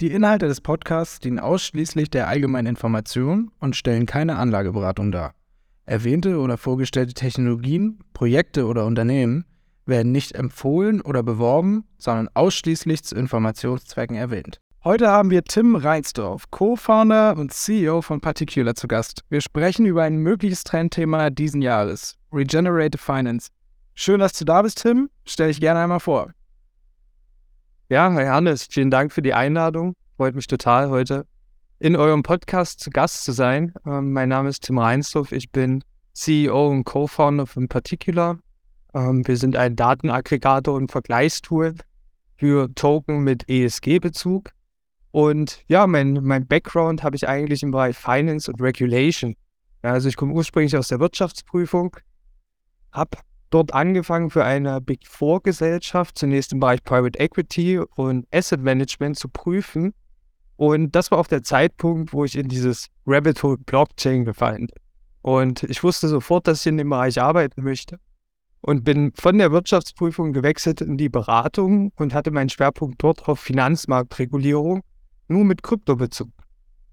Die Inhalte des Podcasts dienen ausschließlich der allgemeinen Information und stellen keine Anlageberatung dar. Erwähnte oder vorgestellte Technologien, Projekte oder Unternehmen werden nicht empfohlen oder beworben, sondern ausschließlich zu Informationszwecken erwähnt. Heute haben wir Tim Reinsdorf, Co-Founder und CEO von Particular zu Gast. Wir sprechen über ein mögliches Trendthema diesen Jahres, Regenerative Finance. Schön, dass du da bist, Tim. Stell dich gerne einmal vor. Ja, Herr Hannes, vielen Dank für die Einladung. Freut mich total, heute in eurem Podcast zu Gast zu sein. Ähm, mein Name ist Tim Reinsdorf. Ich bin CEO und Co-Founder von Particular. Ähm, wir sind ein Datenaggregator und Vergleichstool für Token mit ESG-Bezug. Und ja, mein, mein Background habe ich eigentlich im Bereich Finance und Regulation. Ja, also ich komme ursprünglich aus der Wirtschaftsprüfung, habe dort angefangen für eine Big Four Gesellschaft, zunächst im Bereich Private Equity und Asset Management zu prüfen. Und das war auch der Zeitpunkt, wo ich in dieses Rabbit Hole Blockchain gefallen bin. Und ich wusste sofort, dass ich in dem Bereich arbeiten möchte. Und bin von der Wirtschaftsprüfung gewechselt in die Beratung und hatte meinen Schwerpunkt dort auf Finanzmarktregulierung, nur mit Kryptobezug.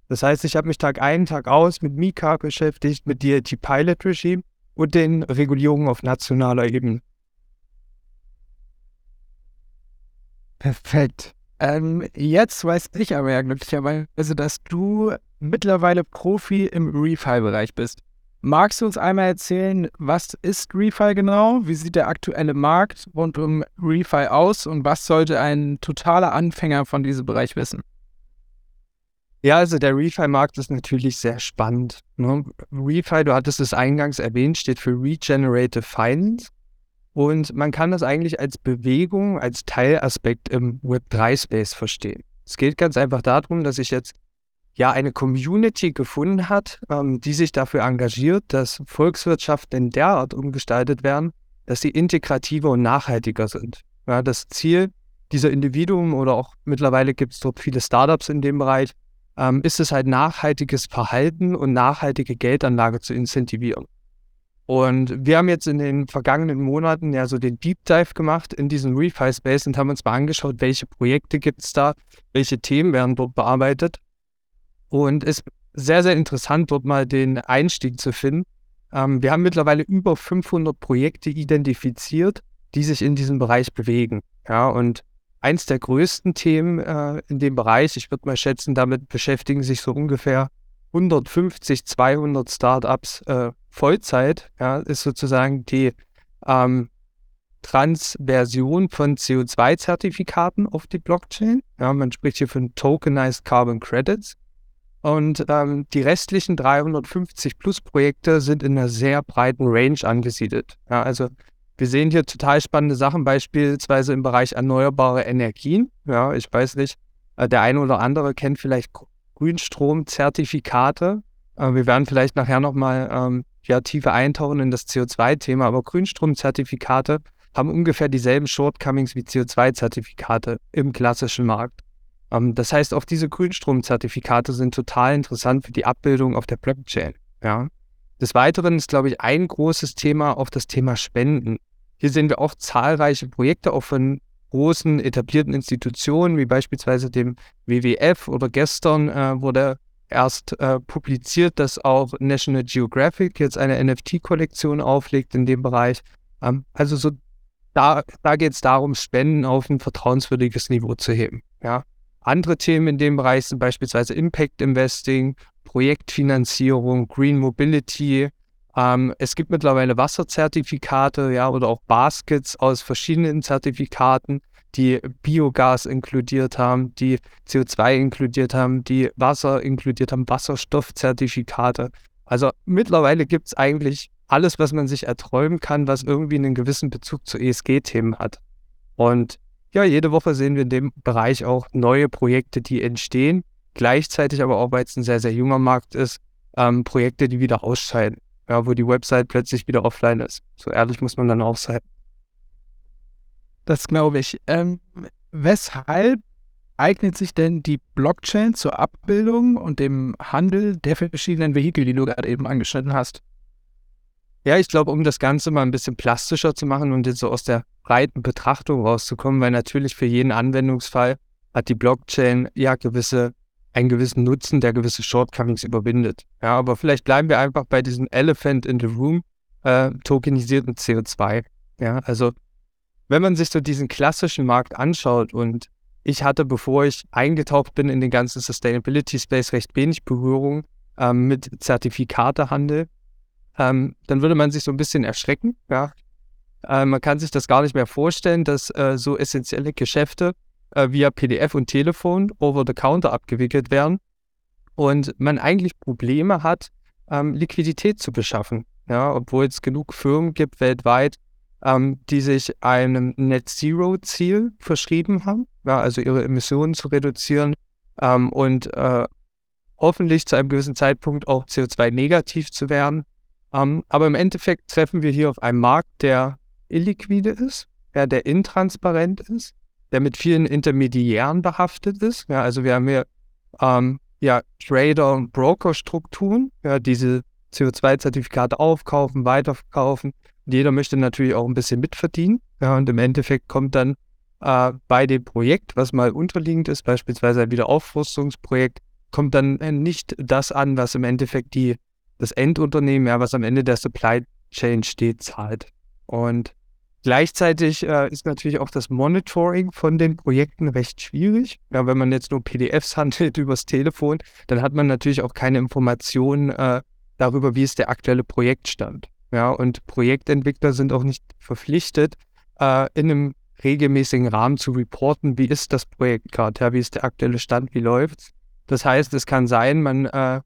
Das heißt, ich habe mich Tag ein, Tag aus mit Mika beschäftigt, mit DLT Pilot Regime und den Regulierungen auf nationaler Ebene. Perfekt. Ähm, jetzt weiß ich aber ja glücklicherweise, dass du mittlerweile Profi im Refi-Bereich bist. Magst du uns einmal erzählen, was ist Refi genau? Wie sieht der aktuelle Markt rund um Refi aus und was sollte ein totaler Anfänger von diesem Bereich wissen? Ja, also der Refi-Markt ist natürlich sehr spannend. Ne? Refi, du hattest es eingangs erwähnt, steht für Regenerative Finance. Und man kann das eigentlich als Bewegung, als Teilaspekt im Web3-Space verstehen. Es geht ganz einfach darum, dass sich jetzt ja eine Community gefunden hat, ähm, die sich dafür engagiert, dass Volkswirtschaften derart umgestaltet werden, dass sie integrativer und nachhaltiger sind. Ja, das Ziel dieser Individuen oder auch mittlerweile gibt es dort viele Startups in dem Bereich, ähm, ist es halt nachhaltiges Verhalten und nachhaltige Geldanlage zu incentivieren. Und wir haben jetzt in den vergangenen Monaten ja so den Deep Dive gemacht in diesen Refi-Space und haben uns mal angeschaut, welche Projekte gibt es da, welche Themen werden dort bearbeitet. Und es ist sehr, sehr interessant, dort mal den Einstieg zu finden. Ähm, wir haben mittlerweile über 500 Projekte identifiziert, die sich in diesem Bereich bewegen. Ja, und eins der größten Themen äh, in dem Bereich. Ich würde mal schätzen, damit beschäftigen sich so ungefähr 150, 200 Startups äh, Vollzeit. Ja, ist sozusagen die ähm, Transversion von CO2-Zertifikaten auf die Blockchain. Ja, man spricht hier von Tokenized Carbon Credits. Und ähm, die restlichen 350 plus Projekte sind in einer sehr breiten Range angesiedelt. Ja, also wir sehen hier total spannende Sachen, beispielsweise im Bereich erneuerbare Energien. Ja, ich weiß nicht, äh, der eine oder andere kennt vielleicht Grünstromzertifikate. Äh, wir werden vielleicht nachher nochmal ähm, ja, tiefer eintauchen in das CO2-Thema, aber Grünstromzertifikate haben ungefähr dieselben Shortcomings wie CO2-Zertifikate im klassischen Markt. Ähm, das heißt, auch diese Grünstromzertifikate sind total interessant für die Abbildung auf der Blockchain. Ja. Des Weiteren ist, glaube ich, ein großes Thema auch das Thema Spenden. Hier sehen wir auch zahlreiche Projekte, auch von großen etablierten Institutionen, wie beispielsweise dem WWF oder gestern äh, wurde erst äh, publiziert, dass auch National Geographic jetzt eine NFT-Kollektion auflegt in dem Bereich. Ähm, also so da, da geht es darum, Spenden auf ein vertrauenswürdiges Niveau zu heben. Ja. Andere Themen in dem Bereich sind beispielsweise Impact Investing, Projektfinanzierung, Green Mobility, ähm, es gibt mittlerweile Wasserzertifikate, ja, oder auch Baskets aus verschiedenen Zertifikaten, die Biogas inkludiert haben, die CO2 inkludiert haben, die Wasser inkludiert haben, Wasserstoffzertifikate. Also mittlerweile gibt es eigentlich alles, was man sich erträumen kann, was irgendwie einen gewissen Bezug zu ESG-Themen hat. Und ja, jede Woche sehen wir in dem Bereich auch neue Projekte, die entstehen, gleichzeitig aber auch, weil es ein sehr, sehr junger Markt ist, ähm, Projekte, die wieder ausscheiden. Ja, wo die Website plötzlich wieder offline ist. So ehrlich muss man dann auch sein. Das glaube ich. Ähm, weshalb eignet sich denn die Blockchain zur Abbildung und dem Handel der verschiedenen Vehikel, die du gerade eben angeschnitten hast? Ja, ich glaube, um das Ganze mal ein bisschen plastischer zu machen und jetzt so aus der breiten Betrachtung rauszukommen, weil natürlich für jeden Anwendungsfall hat die Blockchain ja gewisse, einen gewissen Nutzen, der gewisse Shortcomings überwindet. Ja, aber vielleicht bleiben wir einfach bei diesem Elephant in the Room, äh, tokenisierten CO2. Ja, also wenn man sich so diesen klassischen Markt anschaut und ich hatte, bevor ich eingetaucht bin in den ganzen Sustainability Space, recht wenig Berührung ähm, mit Zertifikatehandel, ähm, dann würde man sich so ein bisschen erschrecken. Ja? Äh, man kann sich das gar nicht mehr vorstellen, dass äh, so essentielle Geschäfte äh, via PDF und Telefon over the counter abgewickelt werden und man eigentlich Probleme hat, ähm, Liquidität zu beschaffen. Ja, obwohl es genug Firmen gibt weltweit, ähm, die sich einem Net Zero Ziel verschrieben haben, ja, also ihre Emissionen zu reduzieren ähm, und äh, hoffentlich zu einem gewissen Zeitpunkt auch CO2 negativ zu werden. Ähm, aber im Endeffekt treffen wir hier auf einen Markt, der illiquide ist, ja, der intransparent ist, der mit vielen Intermediären behaftet ist. Ja, also wir haben hier ähm, ja, Trader- und Broker-Strukturen, ja, diese CO2-Zertifikate aufkaufen, weiterverkaufen. Jeder möchte natürlich auch ein bisschen mitverdienen. Ja, und im Endeffekt kommt dann äh, bei dem Projekt, was mal unterliegend ist, beispielsweise ein Wiederaufrüstungsprojekt, kommt dann äh, nicht das an, was im Endeffekt die, das Endunternehmen, ja, was am Ende der Supply Chain steht, zahlt. Und Gleichzeitig äh, ist natürlich auch das Monitoring von den Projekten recht schwierig. Ja, wenn man jetzt nur PDFs handelt übers Telefon, dann hat man natürlich auch keine Informationen äh, darüber, wie ist der aktuelle Projektstand. Ja, und Projektentwickler sind auch nicht verpflichtet, äh, in einem regelmäßigen Rahmen zu reporten, wie ist das Projekt gerade, ja, wie ist der aktuelle Stand, wie läuft's. Das heißt, es kann sein, man äh,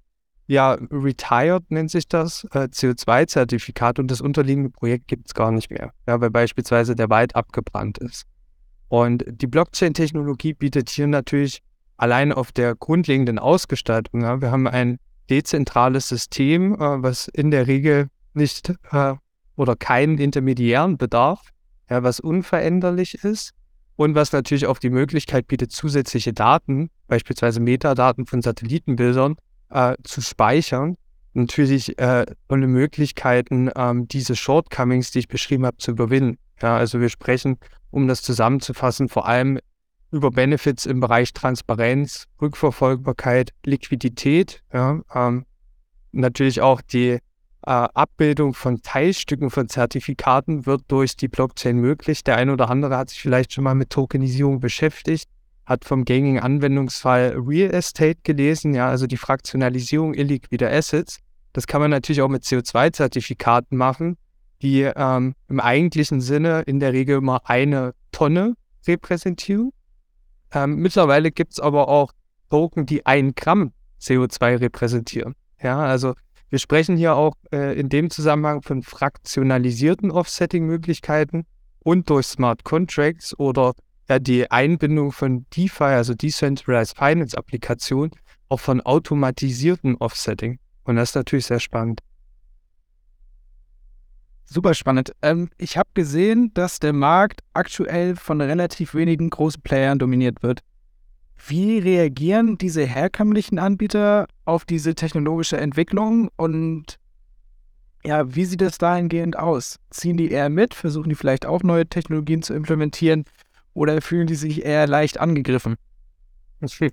ja, retired nennt sich das, äh, CO2-Zertifikat und das unterliegende Projekt gibt es gar nicht mehr, ja, weil beispielsweise der Wald abgebrannt ist. Und die Blockchain-Technologie bietet hier natürlich allein auf der grundlegenden Ausgestaltung, ja, wir haben ein dezentrales System, äh, was in der Regel nicht äh, oder keinen intermediären bedarf, ja, was unveränderlich ist und was natürlich auch die Möglichkeit bietet, zusätzliche Daten, beispielsweise Metadaten von Satellitenbildern, äh, zu speichern. Natürlich äh, tolle Möglichkeiten, ähm, diese Shortcomings, die ich beschrieben habe, zu überwinden. Ja, also wir sprechen, um das zusammenzufassen, vor allem über Benefits im Bereich Transparenz, Rückverfolgbarkeit, Liquidität. Ja, ähm, natürlich auch die Abbildung von Teilstücken von Zertifikaten wird durch die Blockchain möglich. Der eine oder andere hat sich vielleicht schon mal mit Tokenisierung beschäftigt hat vom gängigen Anwendungsfall Real Estate gelesen, ja, also die Fraktionalisierung illiquider Assets. Das kann man natürlich auch mit CO2-Zertifikaten machen, die ähm, im eigentlichen Sinne in der Regel immer eine Tonne repräsentieren. Ähm, mittlerweile gibt es aber auch Token, die ein Gramm CO2 repräsentieren. Ja, also wir sprechen hier auch äh, in dem Zusammenhang von fraktionalisierten Offsetting-Möglichkeiten und durch Smart Contracts oder ja, die Einbindung von DeFi, also Decentralized Finance Applikation, auch von automatisierten Offsetting. Und das ist natürlich sehr spannend. Super spannend. Ähm, ich habe gesehen, dass der Markt aktuell von relativ wenigen großen Playern dominiert wird. Wie reagieren diese herkömmlichen Anbieter auf diese technologische Entwicklung und ja, wie sieht es dahingehend aus? Ziehen die eher mit? Versuchen die vielleicht auch neue Technologien zu implementieren? Oder fühlen die sich eher leicht angegriffen?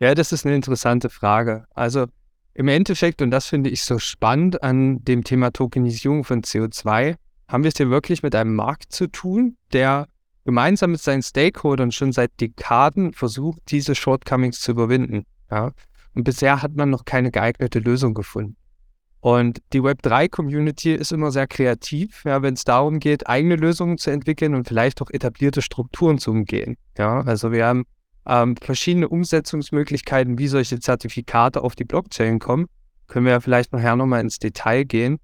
Ja, das ist eine interessante Frage. Also im Endeffekt, und das finde ich so spannend an dem Thema Tokenisierung von CO2, haben wir es hier wirklich mit einem Markt zu tun, der gemeinsam mit seinen Stakeholdern schon seit Dekaden versucht, diese Shortcomings zu überwinden. Ja? Und bisher hat man noch keine geeignete Lösung gefunden. Und die Web3-Community ist immer sehr kreativ, ja, wenn es darum geht, eigene Lösungen zu entwickeln und vielleicht auch etablierte Strukturen zu umgehen. Ja, also wir haben ähm, verschiedene Umsetzungsmöglichkeiten, wie solche Zertifikate auf die Blockchain kommen. Können wir ja vielleicht nachher nochmal ins Detail gehen.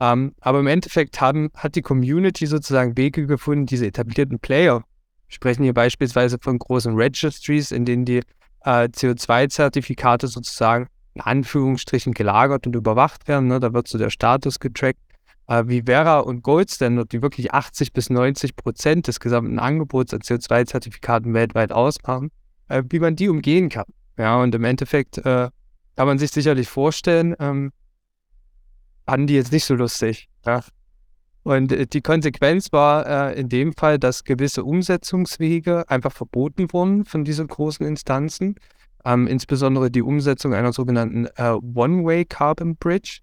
Ähm, aber im Endeffekt haben, hat die Community sozusagen Wege gefunden, diese etablierten Player, sprechen hier beispielsweise von großen Registries, in denen die äh, CO2-Zertifikate sozusagen in Anführungsstrichen gelagert und überwacht werden. Ne? Da wird so der Status getrackt. Äh, wie Vera und Gold Standard, die wirklich 80 bis 90 Prozent des gesamten Angebots an CO2-Zertifikaten weltweit ausmachen, äh, wie man die umgehen kann. Ja, und im Endeffekt äh, kann man sich sicherlich vorstellen, ähm, fanden die jetzt nicht so lustig. Ja. Und äh, die Konsequenz war äh, in dem Fall, dass gewisse Umsetzungswege einfach verboten wurden von diesen großen Instanzen. Ähm, insbesondere die Umsetzung einer sogenannten äh, One-Way Carbon Bridge.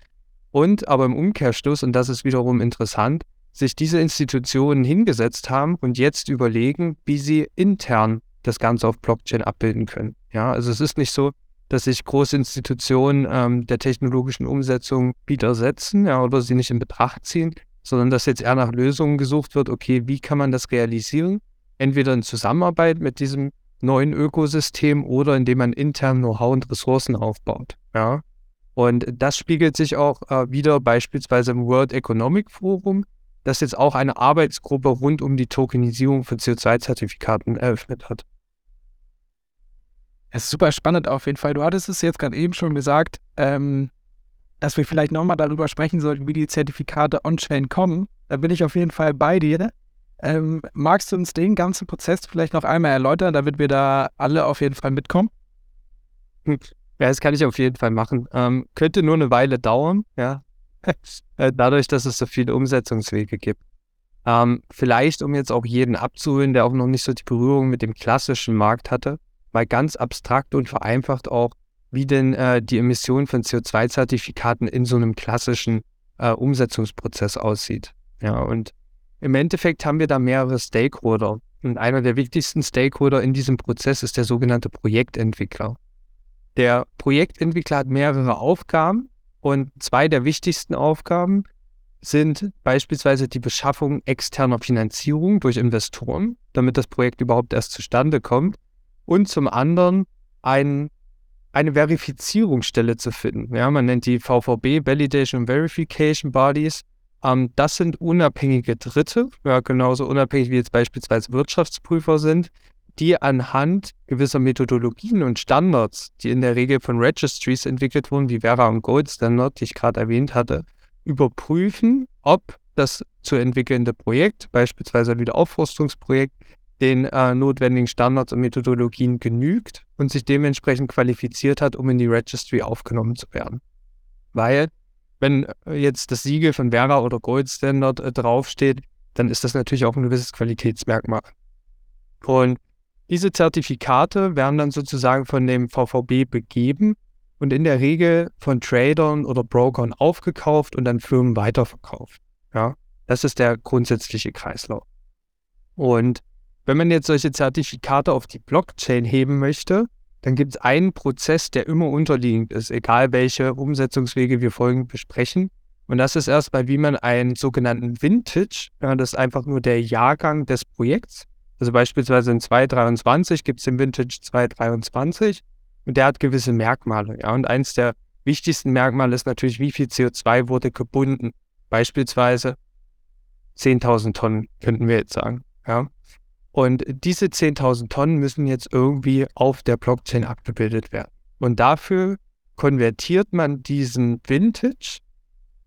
Und aber im Umkehrschluss, und das ist wiederum interessant, sich diese Institutionen hingesetzt haben und jetzt überlegen, wie sie intern das Ganze auf Blockchain abbilden können. Ja, also es ist nicht so, dass sich große Institutionen ähm, der technologischen Umsetzung widersetzen ja, oder sie nicht in Betracht ziehen, sondern dass jetzt eher nach Lösungen gesucht wird, okay, wie kann man das realisieren? Entweder in Zusammenarbeit mit diesem neuen Ökosystem oder indem man intern Know-how und Ressourcen aufbaut. Ja? Und das spiegelt sich auch äh, wieder beispielsweise im World Economic Forum, das jetzt auch eine Arbeitsgruppe rund um die Tokenisierung von CO2-Zertifikaten eröffnet hat. Es ist super spannend auf jeden Fall. Du hattest es jetzt gerade eben schon gesagt, ähm, dass wir vielleicht nochmal darüber sprechen sollten, wie die Zertifikate on-chain kommen. Da bin ich auf jeden Fall bei dir. Ähm, magst du uns den ganzen Prozess vielleicht noch einmal erläutern, damit wir da alle auf jeden Fall mitkommen? Hm. Ja, das kann ich auf jeden Fall machen. Ähm, könnte nur eine Weile dauern, ja. Äh, dadurch, dass es so viele Umsetzungswege gibt. Ähm, vielleicht, um jetzt auch jeden abzuholen, der auch noch nicht so die Berührung mit dem klassischen Markt hatte, mal ganz abstrakt und vereinfacht auch, wie denn äh, die Emission von CO2-Zertifikaten in so einem klassischen äh, Umsetzungsprozess aussieht. Ja, und im Endeffekt haben wir da mehrere Stakeholder. Und einer der wichtigsten Stakeholder in diesem Prozess ist der sogenannte Projektentwickler. Der Projektentwickler hat mehrere Aufgaben und zwei der wichtigsten Aufgaben sind beispielsweise die Beschaffung externer Finanzierung durch Investoren, damit das Projekt überhaupt erst zustande kommt und zum anderen ein, eine Verifizierungsstelle zu finden. Ja, man nennt die VVB, Validation Verification Bodies. Ähm, das sind unabhängige Dritte, ja, genauso unabhängig wie jetzt beispielsweise Wirtschaftsprüfer sind, die anhand gewisser Methodologien und Standards, die in der Regel von Registries entwickelt wurden, wie Vera und Gold Standard, die ich gerade erwähnt hatte, überprüfen, ob das zu entwickelnde Projekt, beispielsweise ein Wiederaufforstungsprojekt, den äh, notwendigen Standards und Methodologien genügt und sich dementsprechend qualifiziert hat, um in die Registry aufgenommen zu werden. Weil, wenn äh, jetzt das Siegel von Vera oder Gold Standard äh, draufsteht, dann ist das natürlich auch ein gewisses Qualitätsmerkmal. Und diese Zertifikate werden dann sozusagen von dem VVB begeben und in der Regel von Tradern oder Brokern aufgekauft und dann Firmen weiterverkauft. Ja, das ist der grundsätzliche Kreislauf. Und wenn man jetzt solche Zertifikate auf die Blockchain heben möchte, dann gibt es einen Prozess, der immer unterliegend ist, egal welche Umsetzungswege wir folgend besprechen. Und das ist erstmal, wie man einen sogenannten Vintage, ja, das ist einfach nur der Jahrgang des Projekts. Also beispielsweise in 2023 gibt es den Vintage 2023 und der hat gewisse Merkmale. Ja, und eins der wichtigsten Merkmale ist natürlich, wie viel CO2 wurde gebunden. Beispielsweise 10.000 Tonnen, könnten wir jetzt sagen. Ja. Und diese 10.000 Tonnen müssen jetzt irgendwie auf der Blockchain abgebildet werden. Und dafür konvertiert man diesen Vintage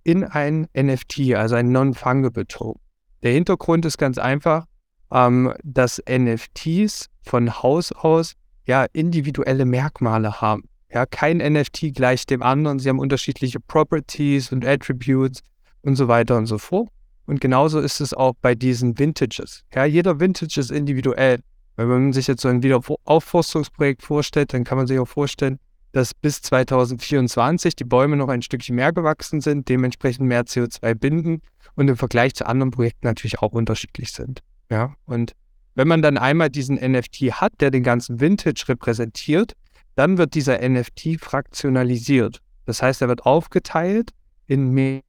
in ein NFT, also ein Non-Fungible Token. Der Hintergrund ist ganz einfach, ähm, dass NFTs von Haus aus ja individuelle Merkmale haben. Ja, kein NFT gleicht dem anderen, sie haben unterschiedliche Properties und Attributes und so weiter und so fort. Und genauso ist es auch bei diesen Vintages. Ja, jeder Vintage ist individuell. Wenn man sich jetzt so ein Wiederaufforstungsprojekt vorstellt, dann kann man sich auch vorstellen, dass bis 2024 die Bäume noch ein Stückchen mehr gewachsen sind, dementsprechend mehr CO2 binden und im Vergleich zu anderen Projekten natürlich auch unterschiedlich sind. Ja, und wenn man dann einmal diesen NFT hat, der den ganzen Vintage repräsentiert, dann wird dieser NFT fraktionalisiert. Das heißt, er wird aufgeteilt in mehr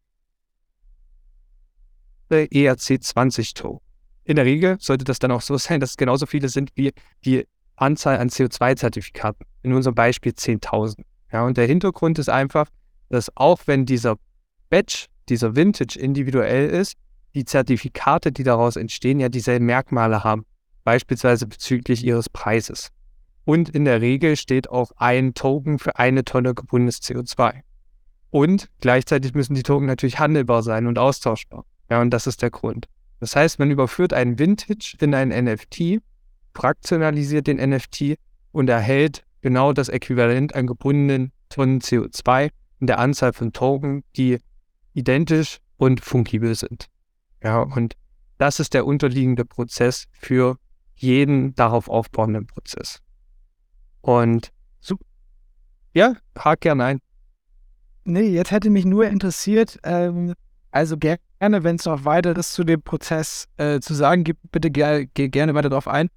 ERC20-Token. In der Regel sollte das dann auch so sein, dass es genauso viele sind wie die Anzahl an CO2-Zertifikaten. In unserem Beispiel 10.000. Ja, und der Hintergrund ist einfach, dass auch wenn dieser Batch, dieser Vintage individuell ist, die Zertifikate, die daraus entstehen, ja dieselben Merkmale haben. Beispielsweise bezüglich ihres Preises. Und in der Regel steht auch ein Token für eine Tonne gebundenes CO2. Und gleichzeitig müssen die Token natürlich handelbar sein und austauschbar. Ja, und das ist der Grund. Das heißt, man überführt einen Vintage in ein NFT, fraktionalisiert den NFT und erhält genau das Äquivalent an gebundenen Tonnen CO2 in der Anzahl von Token, die identisch und fungibel sind. Ja, und das ist der unterliegende Prozess für jeden darauf aufbauenden Prozess. Und so, ja, hak gerne ein. Nee, jetzt hätte mich nur interessiert, ähm, also gerne, wenn es noch weiteres zu dem Prozess äh, zu sagen gibt, bitte ge ge gerne weiter darauf ein.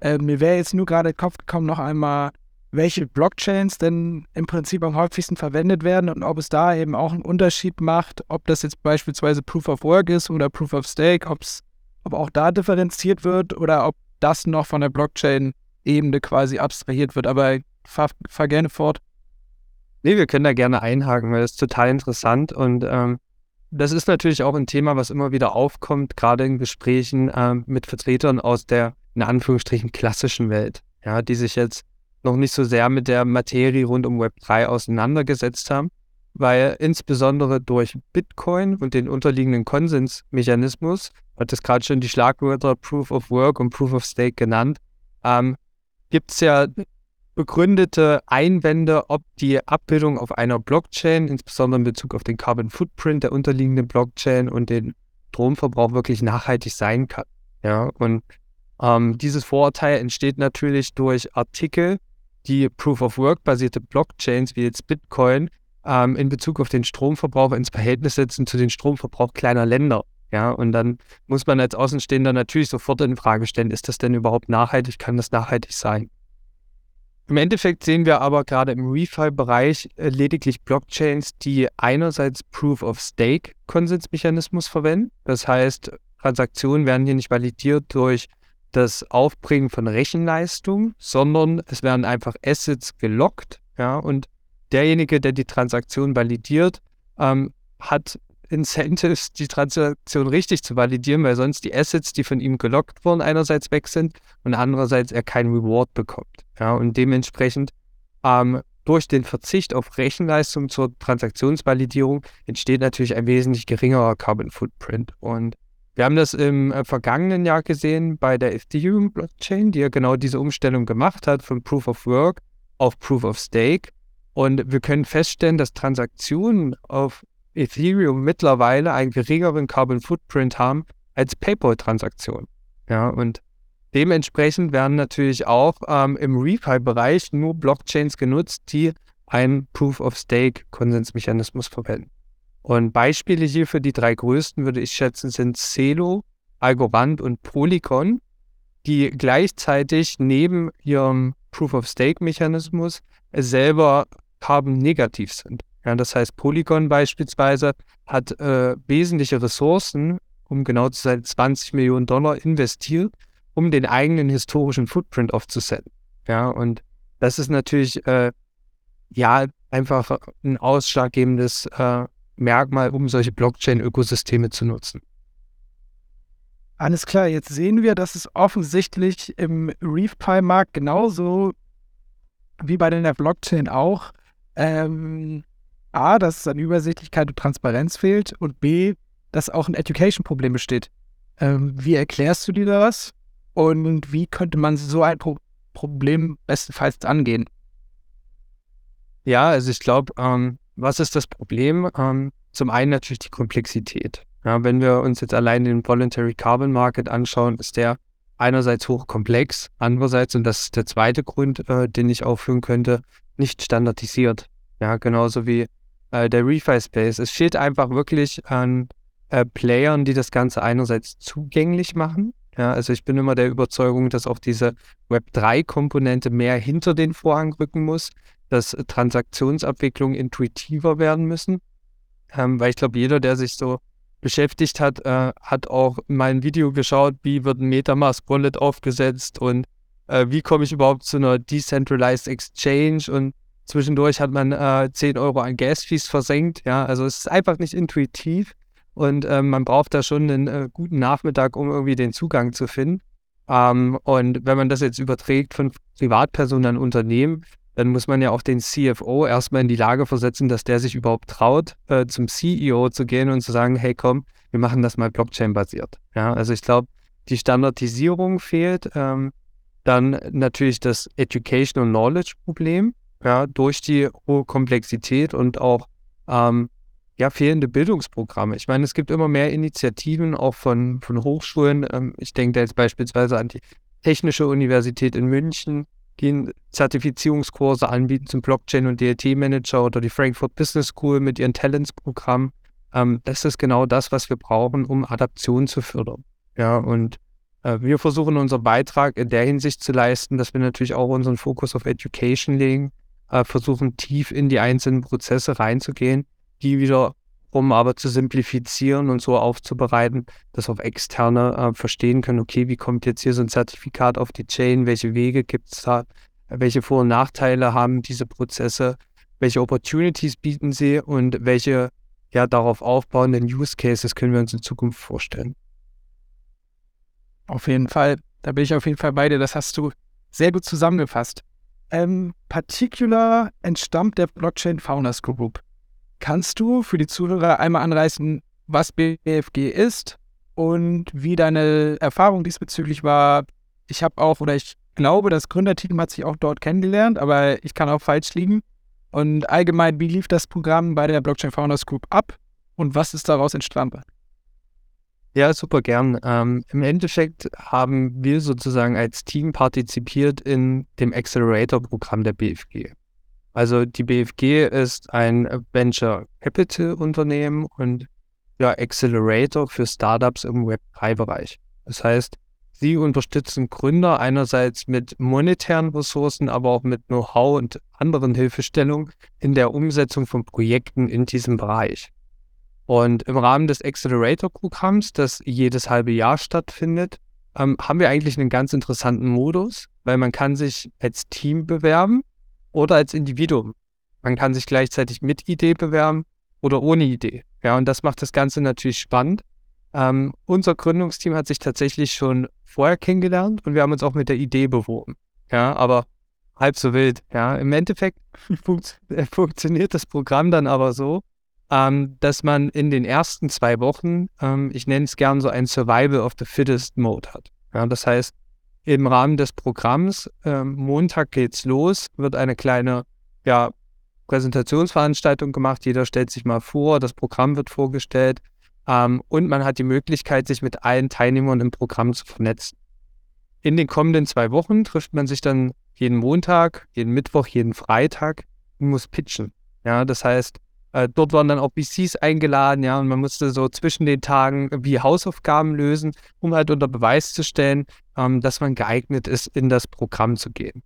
Äh, mir wäre jetzt nur gerade in den Kopf gekommen, noch einmal, welche Blockchains denn im Prinzip am häufigsten verwendet werden und ob es da eben auch einen Unterschied macht, ob das jetzt beispielsweise Proof of Work ist oder Proof of Stake, ob's, ob auch da differenziert wird oder ob das noch von der Blockchain-Ebene quasi abstrahiert wird. Aber fahr, fahr gerne fort. Nee, wir können da gerne einhaken, weil das ist total interessant und ähm, das ist natürlich auch ein Thema, was immer wieder aufkommt, gerade in Gesprächen ähm, mit Vertretern aus der, in Anführungsstrichen, klassischen Welt, ja, die sich jetzt noch nicht so sehr mit der Materie rund um Web3 auseinandergesetzt haben, weil insbesondere durch Bitcoin und den unterliegenden Konsensmechanismus, hat es gerade schon die Schlagwörter Proof of Work und Proof of Stake genannt, ähm, gibt es ja begründete Einwände, ob die Abbildung auf einer Blockchain, insbesondere in Bezug auf den Carbon Footprint der unterliegenden Blockchain und den Stromverbrauch wirklich nachhaltig sein kann. Ja, und ähm, dieses Vorurteil entsteht natürlich durch Artikel, die Proof of Work basierte Blockchains wie jetzt Bitcoin ähm, in Bezug auf den Stromverbrauch ins Verhältnis setzen zu den Stromverbrauch kleiner Länder. Ja, und dann muss man als Außenstehender natürlich sofort in Frage stellen, ist das denn überhaupt nachhaltig? Kann das nachhaltig sein? Im Endeffekt sehen wir aber gerade im ReFi-Bereich äh, lediglich Blockchains, die einerseits Proof of Stake Konsensmechanismus verwenden. Das heißt, Transaktionen werden hier nicht validiert durch das Aufbringen von Rechenleistung, sondern es werden einfach Assets gelockt. Ja, und derjenige, der die Transaktion validiert, ähm, hat Incentives, die Transaktion richtig zu validieren, weil sonst die Assets, die von ihm gelockt wurden, einerseits weg sind und andererseits er keinen Reward bekommt. Ja, und dementsprechend ähm, durch den Verzicht auf Rechenleistung zur Transaktionsvalidierung entsteht natürlich ein wesentlich geringerer Carbon Footprint. Und wir haben das im äh, vergangenen Jahr gesehen bei der Ethereum Blockchain, die ja genau diese Umstellung gemacht hat von Proof of Work auf Proof of Stake. Und wir können feststellen, dass Transaktionen auf Ethereum mittlerweile einen geringeren Carbon Footprint haben als PayPal-Transaktionen. Ja, und dementsprechend werden natürlich auch ähm, im ReFi-Bereich nur Blockchains genutzt, die einen Proof-of-Stake-Konsensmechanismus verwenden. Und Beispiele hier für die drei größten, würde ich schätzen, sind Celo, Algorand und Polygon, die gleichzeitig neben ihrem Proof-of-Stake-Mechanismus selber carbon-negativ sind. Ja, das heißt, Polygon beispielsweise hat äh, wesentliche Ressourcen, um genau zu sein, 20 Millionen Dollar investiert, um den eigenen historischen Footprint aufzusetzen. Ja, und das ist natürlich äh, ja einfach ein ausschlaggebendes äh, Merkmal, um solche Blockchain-Ökosysteme zu nutzen. Alles klar, jetzt sehen wir, dass es offensichtlich im ReefPy-Markt genauso wie bei der Blockchain auch ähm, A, dass es an Übersichtlichkeit und Transparenz fehlt und B, dass auch ein Education-Problem besteht. Ähm, wie erklärst du dir das und wie könnte man so ein Pro Problem bestenfalls angehen? Ja, also ich glaube, ähm, was ist das Problem? Ähm, zum einen natürlich die Komplexität. Ja, wenn wir uns jetzt allein den Voluntary Carbon Market anschauen, ist der einerseits hochkomplex, andererseits, und das ist der zweite Grund, äh, den ich aufführen könnte, nicht standardisiert. Ja, genauso wie äh, der Refi-Space. Es fehlt einfach wirklich an äh, Playern, die das Ganze einerseits zugänglich machen. Ja, also ich bin immer der Überzeugung, dass auch diese Web3-Komponente mehr hinter den Vorhang rücken muss, dass Transaktionsabwicklungen intuitiver werden müssen. Ähm, weil ich glaube, jeder, der sich so beschäftigt hat, äh, hat auch mal ein Video geschaut, wie wird ein Metamask-Wallet aufgesetzt und äh, wie komme ich überhaupt zu einer Decentralized Exchange und Zwischendurch hat man äh, 10 Euro an Gas-Fees versenkt. Ja, also es ist einfach nicht intuitiv und äh, man braucht da schon einen äh, guten Nachmittag, um irgendwie den Zugang zu finden. Ähm, und wenn man das jetzt überträgt von Privatpersonen an Unternehmen, dann muss man ja auch den CFO erstmal in die Lage versetzen, dass der sich überhaupt traut, äh, zum CEO zu gehen und zu sagen, hey komm, wir machen das mal Blockchain-basiert. Ja, also ich glaube, die Standardisierung fehlt. Ähm, dann natürlich das Education- und Knowledge-Problem, ja, durch die hohe Komplexität und auch ähm, ja, fehlende Bildungsprogramme. Ich meine, es gibt immer mehr Initiativen auch von, von Hochschulen. Ähm, ich denke da jetzt beispielsweise an die Technische Universität in München, die Zertifizierungskurse anbieten zum Blockchain- und DLT-Manager oder die Frankfurt Business School mit ihren Talents-Programm. Ähm, das ist genau das, was wir brauchen, um Adaption zu fördern. Ja, und äh, wir versuchen unseren Beitrag in der Hinsicht zu leisten, dass wir natürlich auch unseren Fokus auf Education legen, äh, versuchen tief in die einzelnen Prozesse reinzugehen, die wiederum aber zu simplifizieren und so aufzubereiten, dass auch Externe äh, verstehen können, okay, wie kommt jetzt hier so ein Zertifikat auf die Chain, welche Wege gibt es da, welche Vor- und Nachteile haben diese Prozesse, welche Opportunities bieten sie und welche ja darauf aufbauenden Use Cases können wir uns in Zukunft vorstellen. Auf jeden Fall, da bin ich auf jeden Fall bei dir. Das hast du sehr gut zusammengefasst. Ähm, Particular entstammt der Blockchain Founders Group. Kannst du für die Zuhörer einmal anreißen, was BFG ist und wie deine Erfahrung diesbezüglich war? Ich habe auch, oder ich glaube, das Gründerteam hat sich auch dort kennengelernt, aber ich kann auch falsch liegen. Und allgemein, wie lief das Programm bei der Blockchain Founders Group ab und was ist daraus entstanden? Ja, super gern. Ähm, Im Endeffekt haben wir sozusagen als Team partizipiert in dem Accelerator-Programm der BFG. Also die BFG ist ein Venture Capital Unternehmen und ja, Accelerator für Startups im Web3-Bereich. Das heißt, sie unterstützen Gründer einerseits mit monetären Ressourcen, aber auch mit Know-how und anderen Hilfestellungen in der Umsetzung von Projekten in diesem Bereich. Und im Rahmen des Accelerator-Programms, das jedes halbe Jahr stattfindet, ähm, haben wir eigentlich einen ganz interessanten Modus, weil man kann sich als Team bewerben oder als Individuum. Man kann sich gleichzeitig mit Idee bewerben oder ohne Idee. Ja, und das macht das Ganze natürlich spannend. Ähm, unser Gründungsteam hat sich tatsächlich schon vorher kennengelernt und wir haben uns auch mit der Idee beworben. Ja, aber halb so wild. Ja, im Endeffekt funkt, äh, funktioniert das Programm dann aber so, ähm, dass man in den ersten zwei Wochen, ähm, ich nenne es gern so ein Survival of the Fittest Mode hat. Ja, das heißt, im Rahmen des Programms, ähm, Montag geht's los, wird eine kleine ja, Präsentationsveranstaltung gemacht. Jeder stellt sich mal vor, das Programm wird vorgestellt ähm, und man hat die Möglichkeit, sich mit allen Teilnehmern im Programm zu vernetzen. In den kommenden zwei Wochen trifft man sich dann jeden Montag, jeden Mittwoch, jeden Freitag und muss pitchen. Ja, das heißt, dort waren dann auch VCs eingeladen, ja, und man musste so zwischen den Tagen wie Hausaufgaben lösen, um halt unter Beweis zu stellen, ähm, dass man geeignet ist, in das Programm zu gehen.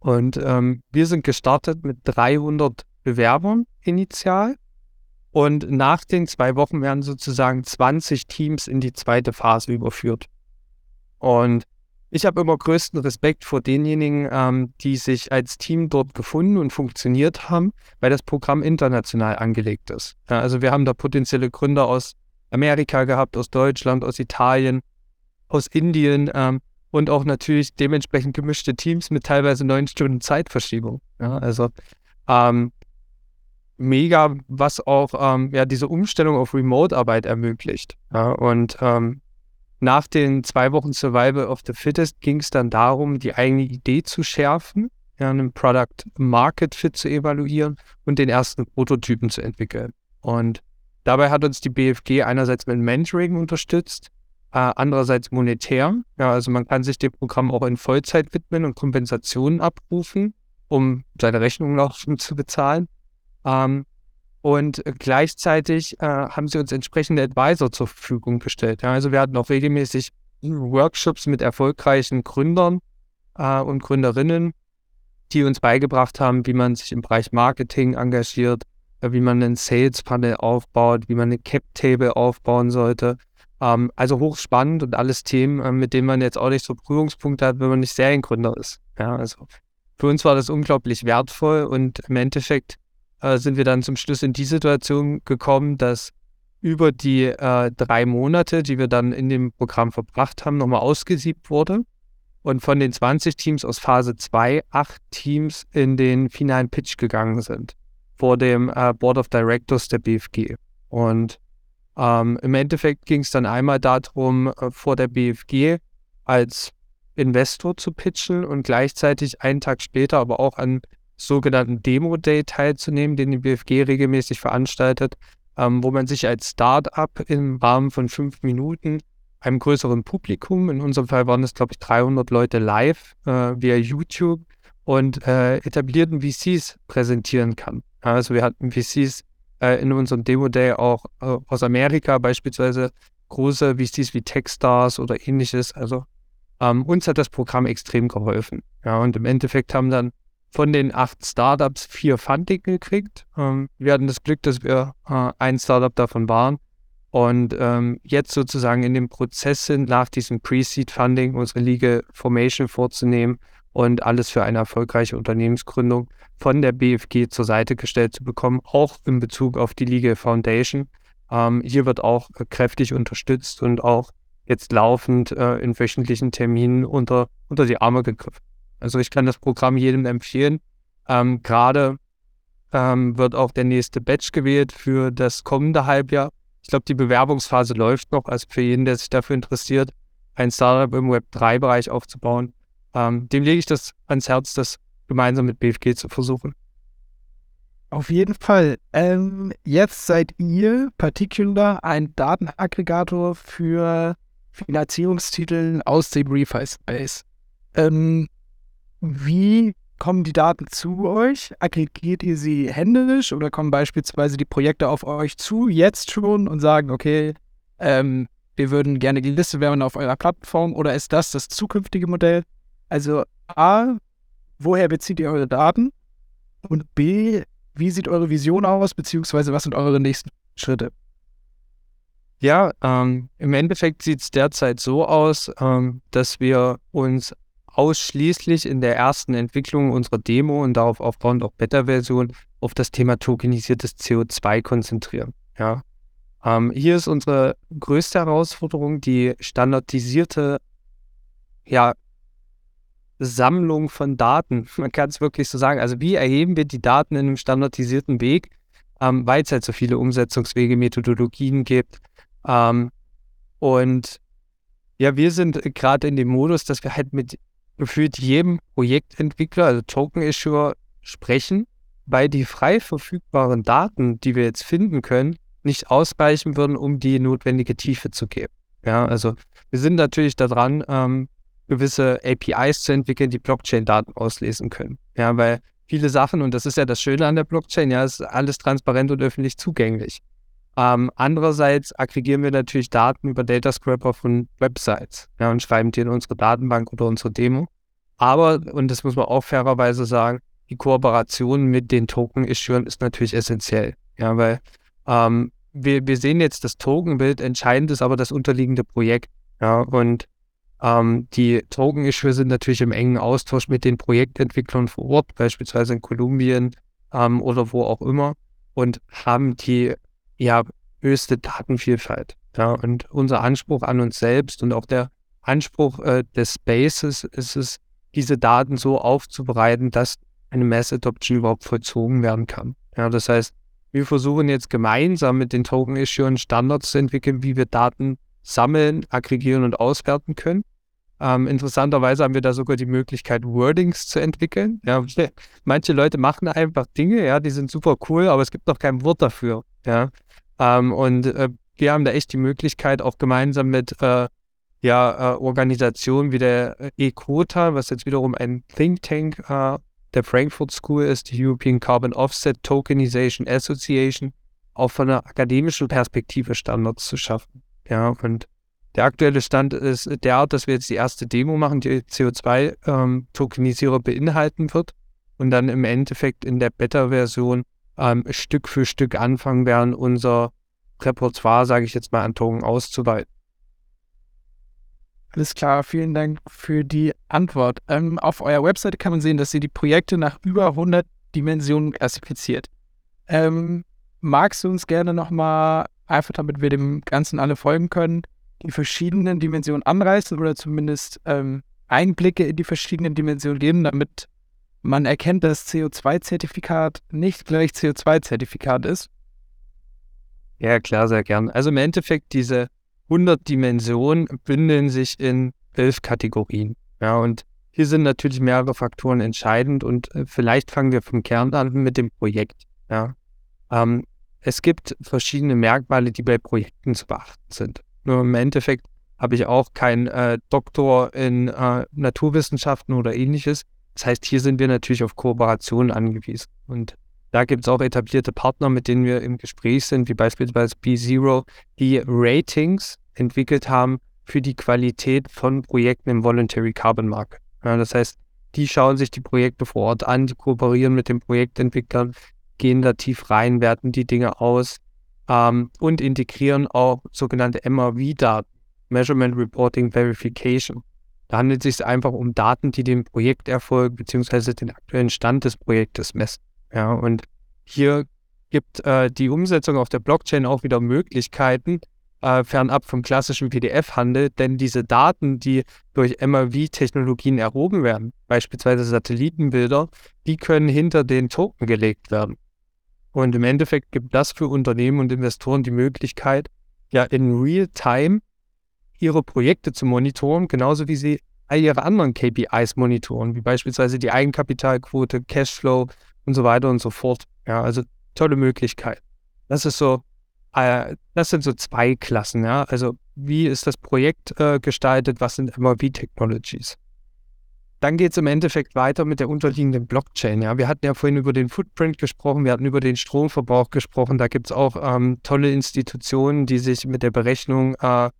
Und ähm, wir sind gestartet mit 300 Bewerbern initial. Und nach den zwei Wochen werden sozusagen 20 Teams in die zweite Phase überführt. Und ich habe immer größten Respekt vor denjenigen, ähm, die sich als Team dort gefunden und funktioniert haben, weil das Programm international angelegt ist. Ja, also wir haben da potenzielle Gründer aus Amerika gehabt, aus Deutschland, aus Italien, aus Indien ähm, und auch natürlich dementsprechend gemischte Teams mit teilweise neun Stunden Zeitverschiebung. Ja, also ähm, mega, was auch ähm, ja, diese Umstellung auf Remote-Arbeit ermöglicht. Ja, und ähm, nach den zwei Wochen Survival of the Fittest ging es dann darum, die eigene Idee zu schärfen, ja, einen Product Market Fit zu evaluieren und den ersten Prototypen zu entwickeln. Und dabei hat uns die BFG einerseits mit Mentoring unterstützt, äh, andererseits monetär. Ja, also man kann sich dem Programm auch in Vollzeit widmen und Kompensationen abrufen, um seine Rechnungen noch zu bezahlen. Ähm, und gleichzeitig äh, haben sie uns entsprechende Advisor zur Verfügung gestellt. Ja, also wir hatten auch regelmäßig Workshops mit erfolgreichen Gründern äh, und Gründerinnen, die uns beigebracht haben, wie man sich im Bereich Marketing engagiert, äh, wie man einen Sales Panel aufbaut, wie man eine Cap Table aufbauen sollte. Ähm, also hochspannend und alles Themen, äh, mit denen man jetzt auch nicht so Prüfungspunkte hat, wenn man nicht Seriengründer ist. Ja, also für uns war das unglaublich wertvoll und im Endeffekt äh, sind wir dann zum Schluss in die Situation gekommen, dass über die äh, drei Monate, die wir dann in dem Programm verbracht haben, nochmal ausgesiebt wurde. Und von den 20 Teams aus Phase 2, acht Teams in den finalen Pitch gegangen sind vor dem äh, Board of Directors der BFG. Und ähm, im Endeffekt ging es dann einmal darum, äh, vor der BFG als Investor zu pitchen und gleichzeitig einen Tag später aber auch an sogenannten Demo Day teilzunehmen, den die BFG regelmäßig veranstaltet, ähm, wo man sich als Start-up im Rahmen von fünf Minuten einem größeren Publikum, in unserem Fall waren es, glaube ich, 300 Leute live äh, via YouTube und äh, etablierten VCs präsentieren kann. Also wir hatten VCs äh, in unserem Demo-Day auch äh, aus Amerika, beispielsweise große VCs wie Techstars oder ähnliches. Also ähm, uns hat das Programm extrem geholfen. Ja, und im Endeffekt haben dann von den acht Startups vier Funding gekriegt. Ähm, wir hatten das Glück, dass wir äh, ein Startup davon waren und ähm, jetzt sozusagen in dem Prozess sind, nach diesem Pre-Seed-Funding unsere Legal Formation vorzunehmen und alles für eine erfolgreiche Unternehmensgründung von der BFG zur Seite gestellt zu bekommen, auch in Bezug auf die Legal Foundation. Ähm, hier wird auch äh, kräftig unterstützt und auch jetzt laufend äh, in wöchentlichen Terminen unter, unter die Arme gegriffen. Also ich kann das Programm jedem empfehlen. Ähm, Gerade ähm, wird auch der nächste Batch gewählt für das kommende Halbjahr. Ich glaube, die Bewerbungsphase läuft noch. Also für jeden, der sich dafür interessiert, ein Startup im Web3-Bereich aufzubauen, ähm, dem lege ich das ans Herz, das gemeinsam mit BFG zu versuchen. Auf jeden Fall. Ähm, jetzt seid ihr Particular ein Datenaggregator für Finanzierungstitel aus dem ReFi Space. Ähm, wie kommen die Daten zu euch? Aggregiert ihr sie händisch oder kommen beispielsweise die Projekte auf euch zu, jetzt schon und sagen, okay, ähm, wir würden gerne gelistet werden auf eurer Plattform oder ist das das zukünftige Modell? Also A, woher bezieht ihr eure Daten? Und B, wie sieht eure Vision aus, beziehungsweise was sind eure nächsten Schritte? Ja, ähm, im Endeffekt sieht es derzeit so aus, ähm, dass wir uns ausschließlich in der ersten Entwicklung unserer Demo und darauf aufbauend auch Beta-Version auf das Thema tokenisiertes CO2 konzentrieren. Ja. Ähm, hier ist unsere größte Herausforderung die standardisierte ja, Sammlung von Daten. Man kann es wirklich so sagen. Also wie erheben wir die Daten in einem standardisierten Weg, ähm, weil es halt so viele Umsetzungswege, Methodologien gibt. Ähm, und ja, wir sind gerade in dem Modus, dass wir halt mit gefühlt jedem Projektentwickler, also Token-Issuer, sprechen, weil die frei verfügbaren Daten, die wir jetzt finden können, nicht ausreichen würden, um die notwendige Tiefe zu geben. Ja, also wir sind natürlich daran, ähm, gewisse APIs zu entwickeln, die Blockchain-Daten auslesen können. Ja, weil viele Sachen, und das ist ja das Schöne an der Blockchain, ja, ist alles transparent und öffentlich zugänglich. Ähm, andererseits aggregieren wir natürlich Daten über Data Scrapper von Websites ja, und schreiben die in unsere Datenbank oder unsere Demo. Aber, und das muss man auch fairerweise sagen, die Kooperation mit den Token-Issuern ist natürlich essentiell. Ja, weil ähm, wir, wir sehen jetzt das Tokenbild, entscheidend ist aber das unterliegende Projekt. Ja, und ähm, die Token-Issuer sind natürlich im engen Austausch mit den Projektentwicklern vor Ort, beispielsweise in Kolumbien ähm, oder wo auch immer, und haben die ja höchste Datenvielfalt. Ja, und unser Anspruch an uns selbst und auch der Anspruch äh, des Spaces ist es, diese Daten so aufzubereiten, dass eine Mass Adoption überhaupt vollzogen werden kann. Ja, das heißt, wir versuchen jetzt gemeinsam mit den Token-Issuern Standards zu entwickeln, wie wir Daten sammeln, aggregieren und auswerten können. Ähm, interessanterweise haben wir da sogar die Möglichkeit, Wordings zu entwickeln. Ja, manche Leute machen einfach Dinge, ja, die sind super cool, aber es gibt noch kein Wort dafür. Ja, ähm, und äh, wir haben da echt die Möglichkeit, auch gemeinsam mit äh, ja, äh, Organisationen wie der äh, E-Quota, was jetzt wiederum ein Think Tank äh, der Frankfurt School ist, die European Carbon Offset Tokenization Association, auch von einer akademischen Perspektive Standards zu schaffen. Ja, und der aktuelle Stand ist der Art, dass wir jetzt die erste Demo machen, die CO2-Tokenisierer ähm, beinhalten wird und dann im Endeffekt in der Beta-Version ähm, Stück für Stück anfangen werden, unser Repertoire, sage ich jetzt mal, an Token auszuweiten. Alles klar, vielen Dank für die Antwort. Ähm, auf eurer Webseite kann man sehen, dass ihr die Projekte nach über 100 Dimensionen klassifiziert. Ähm, magst du uns gerne nochmal einfach damit wir dem Ganzen alle folgen können, die verschiedenen Dimensionen anreißen oder zumindest ähm, Einblicke in die verschiedenen Dimensionen geben, damit man erkennt, dass CO2-Zertifikat nicht gleich CO2-Zertifikat ist? Ja, klar, sehr gern. Also im Endeffekt, diese 100 Dimensionen bündeln sich in elf Kategorien. Ja, und hier sind natürlich mehrere Faktoren entscheidend und äh, vielleicht fangen wir vom Kern an mit dem Projekt. Ja. Ähm, es gibt verschiedene Merkmale, die bei Projekten zu beachten sind. Nur im Endeffekt habe ich auch keinen äh, Doktor in äh, Naturwissenschaften oder ähnliches. Das heißt, hier sind wir natürlich auf Kooperationen angewiesen. Und da gibt es auch etablierte Partner, mit denen wir im Gespräch sind, wie beispielsweise B-Zero, die Ratings entwickelt haben für die Qualität von Projekten im Voluntary Carbon Market. Ja, das heißt, die schauen sich die Projekte vor Ort an, die kooperieren mit den Projektentwicklern, gehen da tief rein, werten die Dinge aus ähm, und integrieren auch sogenannte MRV-Daten, Measurement Reporting Verification. Da handelt es sich einfach um Daten, die den Projekterfolg bzw. den aktuellen Stand des Projektes messen. Ja, und hier gibt äh, die Umsetzung auf der Blockchain auch wieder Möglichkeiten, äh, fernab vom klassischen PDF-Handel, denn diese Daten, die durch MRV-Technologien erhoben werden, beispielsweise Satellitenbilder, die können hinter den Token gelegt werden. Und im Endeffekt gibt das für Unternehmen und Investoren die Möglichkeit, ja in Real-Time ihre Projekte zu monitoren, genauso wie sie all ihre anderen KPIs monitoren, wie beispielsweise die Eigenkapitalquote, Cashflow und so weiter und so fort. Ja, also tolle Möglichkeit. Das ist so, äh, das sind so zwei Klassen. Ja, also wie ist das Projekt äh, gestaltet? Was sind MRV-Technologies? Dann geht es im Endeffekt weiter mit der unterliegenden Blockchain. Ja, wir hatten ja vorhin über den Footprint gesprochen, wir hatten über den Stromverbrauch gesprochen. Da gibt es auch ähm, tolle Institutionen, die sich mit der Berechnung äh,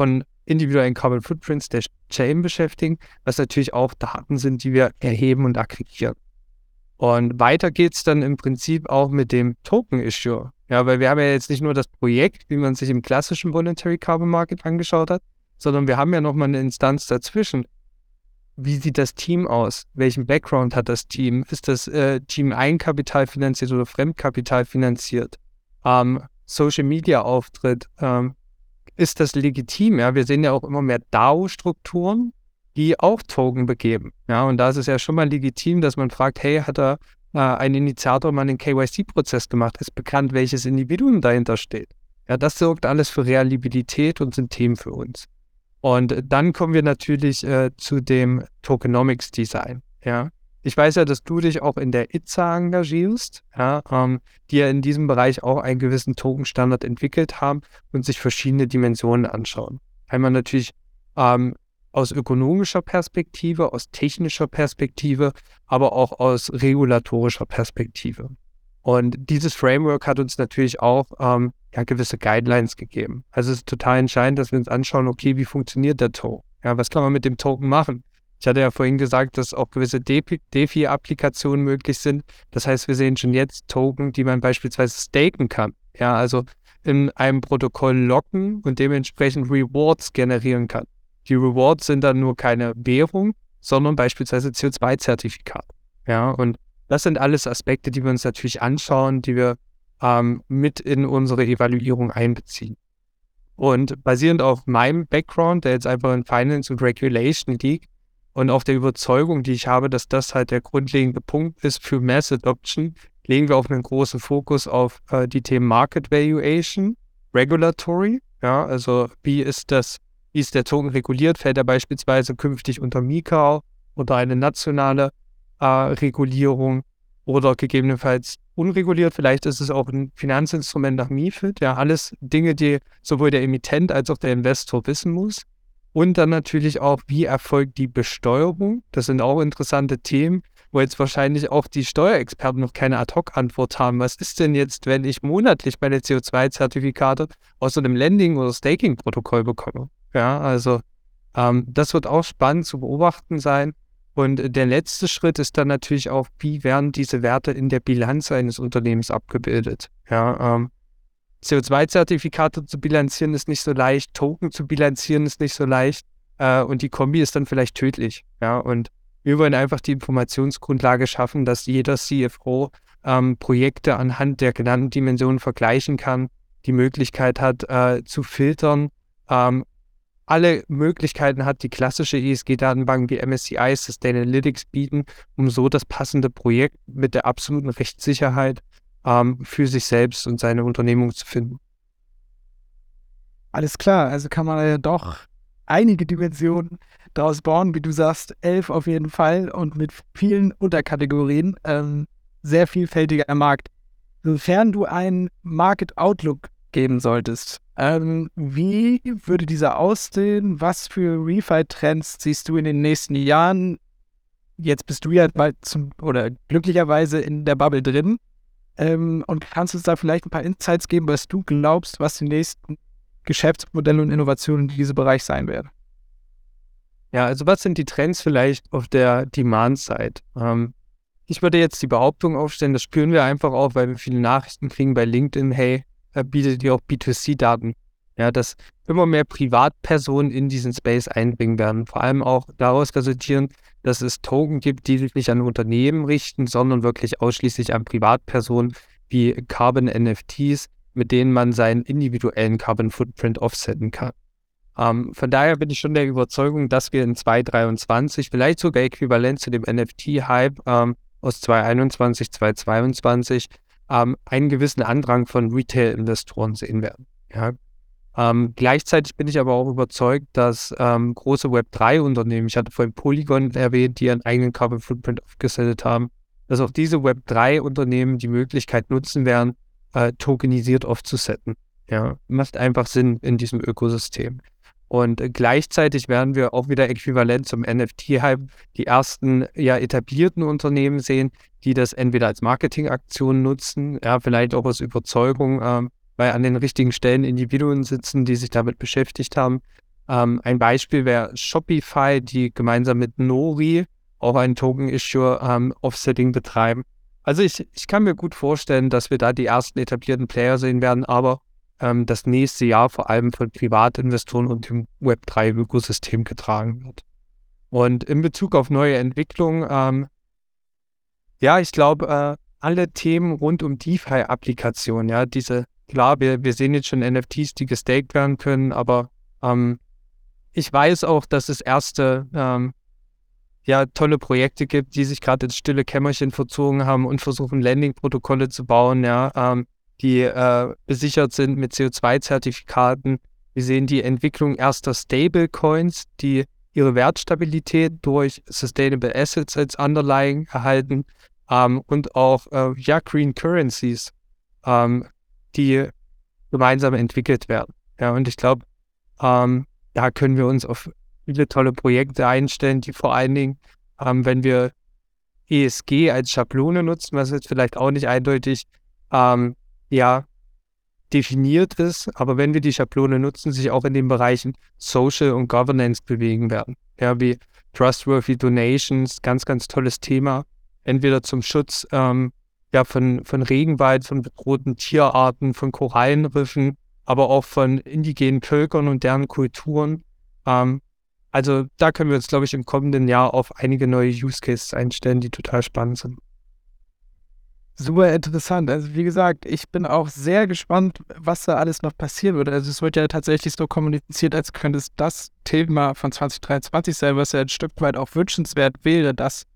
von individuellen Carbon Footprints der Chain beschäftigen, was natürlich auch Daten sind, die wir erheben und aggregieren. Und weiter geht es dann im Prinzip auch mit dem Token-Issue. Ja, weil wir haben ja jetzt nicht nur das Projekt, wie man sich im klassischen Voluntary Carbon Market angeschaut hat, sondern wir haben ja nochmal eine Instanz dazwischen. Wie sieht das Team aus? Welchen Background hat das Team? Ist das äh, Team Eigenkapital finanziert oder Fremdkapital finanziert? Ähm, Social Media Auftritt, ähm, ist das legitim. Ja, wir sehen ja auch immer mehr DAO-Strukturen, die auch Token begeben. Ja, und da ist es ja schon mal legitim, dass man fragt, hey, hat da äh, ein Initiator mal einen KYC-Prozess gemacht? Ist bekannt, welches Individuum dahinter steht? Ja, das sorgt alles für Realibilität und sind Themen für uns. Und dann kommen wir natürlich äh, zu dem Tokenomics-Design. Ja, ich weiß ja, dass du dich auch in der ITSA engagierst, ja, ähm, die ja in diesem Bereich auch einen gewissen Token-Standard entwickelt haben und sich verschiedene Dimensionen anschauen. Einmal natürlich ähm, aus ökonomischer Perspektive, aus technischer Perspektive, aber auch aus regulatorischer Perspektive. Und dieses Framework hat uns natürlich auch ähm, ja, gewisse Guidelines gegeben. Also es ist total entscheidend, dass wir uns anschauen, okay, wie funktioniert der Token? Ja, was kann man mit dem Token machen? Ich hatte ja vorhin gesagt, dass auch gewisse DeFi-Applikationen möglich sind. Das heißt, wir sehen schon jetzt Token, die man beispielsweise staken kann. Ja, also in einem Protokoll locken und dementsprechend Rewards generieren kann. Die Rewards sind dann nur keine Währung, sondern beispielsweise CO2-Zertifikat. Ja, und das sind alles Aspekte, die wir uns natürlich anschauen, die wir ähm, mit in unsere Evaluierung einbeziehen. Und basierend auf meinem Background, der jetzt einfach in Finance und Regulation liegt, und auf der Überzeugung, die ich habe, dass das halt der grundlegende Punkt ist für Mass Adoption, legen wir auf einen großen Fokus auf äh, die Themen Market Valuation, Regulatory, ja, also wie ist das, wie ist der Token reguliert, fällt er beispielsweise künftig unter MiCA oder eine nationale äh, Regulierung oder gegebenenfalls unreguliert, vielleicht ist es auch ein Finanzinstrument nach MIFID, ja, alles Dinge, die sowohl der Emittent als auch der Investor wissen muss. Und dann natürlich auch, wie erfolgt die Besteuerung? Das sind auch interessante Themen, wo jetzt wahrscheinlich auch die Steuerexperten noch keine Ad-Hoc-Antwort haben. Was ist denn jetzt, wenn ich monatlich meine CO2-Zertifikate aus einem Lending- oder Staking-Protokoll bekomme? Ja, also ähm, das wird auch spannend zu beobachten sein. Und der letzte Schritt ist dann natürlich auch, wie werden diese Werte in der Bilanz eines Unternehmens abgebildet? Ja, ähm, CO2-Zertifikate zu bilanzieren ist nicht so leicht, Token zu bilanzieren ist nicht so leicht äh, und die Kombi ist dann vielleicht tödlich. Ja, und wir wollen einfach die Informationsgrundlage schaffen, dass jeder CFO ähm, Projekte anhand der genannten Dimensionen vergleichen kann die Möglichkeit hat äh, zu filtern, ähm, alle Möglichkeiten hat, die klassische ESG-Datenbank wie MSCI Sustainalytics bieten, um so das passende Projekt mit der absoluten Rechtssicherheit für sich selbst und seine Unternehmung zu finden. Alles klar, also kann man ja doch einige Dimensionen daraus bauen, wie du sagst, elf auf jeden Fall und mit vielen Unterkategorien. Ähm, sehr vielfältiger Markt. Sofern du einen Market Outlook geben solltest, ähm, wie würde dieser aussehen? Was für Refi-Trends siehst du in den nächsten Jahren? Jetzt bist du ja bald zum, oder glücklicherweise in der Bubble drin. Ähm, und kannst du uns da vielleicht ein paar Insights geben, was du glaubst, was die nächsten Geschäftsmodelle und Innovationen in diesem Bereich sein werden? Ja, also was sind die Trends vielleicht auf der Demand-Side? Ähm, ich würde jetzt die Behauptung aufstellen, das spüren wir einfach auch, weil wir viele Nachrichten kriegen bei LinkedIn, hey, äh, bietet ihr auch B2C-Daten. Ja, dass immer mehr Privatpersonen in diesen Space einbringen werden. Vor allem auch daraus resultierend, dass es Token gibt, die sich nicht an Unternehmen richten, sondern wirklich ausschließlich an Privatpersonen wie Carbon NFTs, mit denen man seinen individuellen Carbon Footprint offsetten kann. Ähm, von daher bin ich schon der Überzeugung, dass wir in 2023 vielleicht sogar äquivalent zu dem NFT-Hype ähm, aus 2021, 2022 ähm, einen gewissen Andrang von Retail-Investoren sehen werden. Ja. Ähm, gleichzeitig bin ich aber auch überzeugt, dass ähm, große Web3-Unternehmen, ich hatte vorhin Polygon erwähnt, die ihren eigenen Carbon Footprint aufgesetzt haben, dass auch diese Web3-Unternehmen die Möglichkeit nutzen werden, äh, tokenisiert aufzusetzen. Ja, macht einfach Sinn in diesem Ökosystem. Und gleichzeitig werden wir auch wieder äquivalent zum NFT-Hype die ersten ja etablierten Unternehmen sehen, die das entweder als Marketingaktion nutzen, ja, vielleicht auch aus Überzeugung, ähm, weil an den richtigen Stellen Individuen sitzen, die sich damit beschäftigt haben. Ähm, ein Beispiel wäre Shopify, die gemeinsam mit Nori auch ein Token-Issue ähm, Offsetting betreiben. Also ich, ich kann mir gut vorstellen, dass wir da die ersten etablierten Player sehen werden, aber ähm, das nächste Jahr vor allem von Privatinvestoren und dem Web3-Ökosystem getragen wird. Und in Bezug auf neue Entwicklungen, ähm, ja, ich glaube, äh, alle Themen rund um DeFi-Applikationen, ja, diese, klar, wir, wir sehen jetzt schon NFTs, die gestaked werden können, aber ähm, ich weiß auch, dass es erste ähm, ja, tolle Projekte gibt, die sich gerade ins stille Kämmerchen verzogen haben und versuchen, Landing-Protokolle zu bauen, ja, ähm, die äh, besichert sind mit CO2-Zertifikaten. Wir sehen die Entwicklung erster Stablecoins, die ihre Wertstabilität durch Sustainable Assets als Underlying erhalten ähm, und auch äh, ja, Green Currencies, ähm, die gemeinsam entwickelt werden. Ja, und ich glaube, ähm, da können wir uns auf viele tolle Projekte einstellen, die vor allen Dingen, ähm, wenn wir ESG als Schablone nutzen, was jetzt vielleicht auch nicht eindeutig ähm, ja, definiert ist, aber wenn wir die Schablone nutzen, sich auch in den Bereichen Social und Governance bewegen werden. Ja, wie Trustworthy Donations, ganz, ganz tolles Thema. Entweder zum Schutz ähm, ja, von, von Regenwald, von bedrohten Tierarten, von Korallenriffen, aber auch von indigenen Völkern und deren Kulturen. Ähm, also da können wir uns, glaube ich, im kommenden Jahr auf einige neue Use Cases einstellen, die total spannend sind. Super interessant. Also wie gesagt, ich bin auch sehr gespannt, was da alles noch passieren wird. Also es wird ja tatsächlich so kommuniziert, als könnte es das Thema von 2023 sein, was ja ein Stück weit auch wünschenswert wäre, dass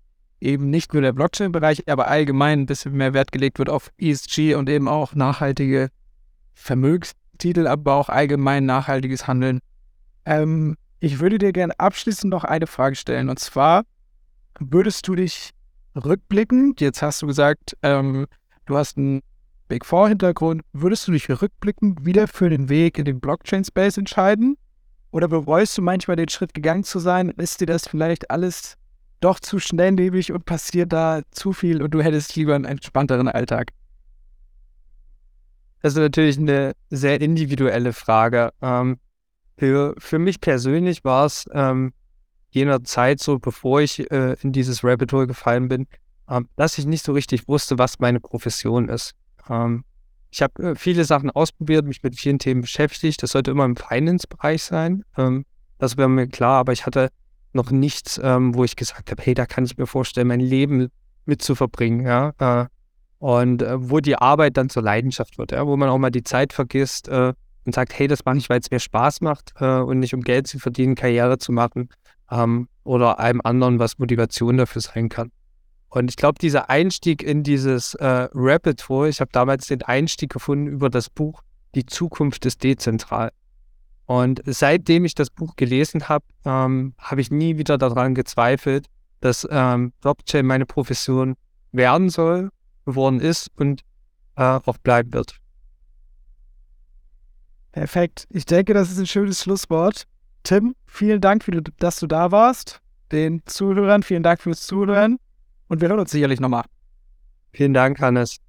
eben nicht nur der Blockchain-Bereich, aber allgemein ein bisschen mehr Wert gelegt wird auf ESG und eben auch nachhaltige Vermögenstitel, aber auch allgemein nachhaltiges Handeln. Ähm, ich würde dir gerne abschließend noch eine Frage stellen. Und zwar, würdest du dich rückblickend, jetzt hast du gesagt, ähm, du hast einen Big Four-Hintergrund, würdest du dich rückblickend wieder für den Weg in den Blockchain-Space entscheiden? Oder bereust du manchmal den Schritt gegangen zu sein? Ist dir das vielleicht alles doch zu schnelllebig und passiert da zu viel und du hättest lieber einen entspannteren Alltag? Das ist natürlich eine sehr individuelle Frage. Ähm, für, für mich persönlich war es ähm, jener Zeit so, bevor ich äh, in dieses Rabbit Hole gefallen bin, ähm, dass ich nicht so richtig wusste, was meine Profession ist. Ähm, ich habe äh, viele Sachen ausprobiert, mich mit vielen Themen beschäftigt. Das sollte immer im Finance-Bereich sein. Ähm, das wäre mir klar, aber ich hatte noch nichts, ähm, wo ich gesagt habe, hey, da kann ich mir vorstellen, mein Leben mit zu verbringen. Ja? Äh, Und äh, wo die Arbeit dann zur Leidenschaft wird, ja, wo man auch mal die Zeit vergisst äh, und sagt, hey, das mache ich, weil es mir Spaß macht äh, und nicht um Geld zu verdienen, Karriere zu machen ähm, oder einem anderen, was Motivation dafür sein kann. Und ich glaube, dieser Einstieg in dieses äh, Rapid Hole, ich habe damals den Einstieg gefunden über das Buch Die Zukunft ist dezentral. Und seitdem ich das Buch gelesen habe, ähm, habe ich nie wieder daran gezweifelt, dass ähm, Blockchain meine Profession werden soll, geworden ist und äh, auch bleiben wird. Perfekt. Ich denke, das ist ein schönes Schlusswort. Tim, vielen Dank, dass du da warst. Den Zuhörern vielen Dank fürs Zuhören und wir hören uns sicherlich nochmal. Vielen Dank, Hannes.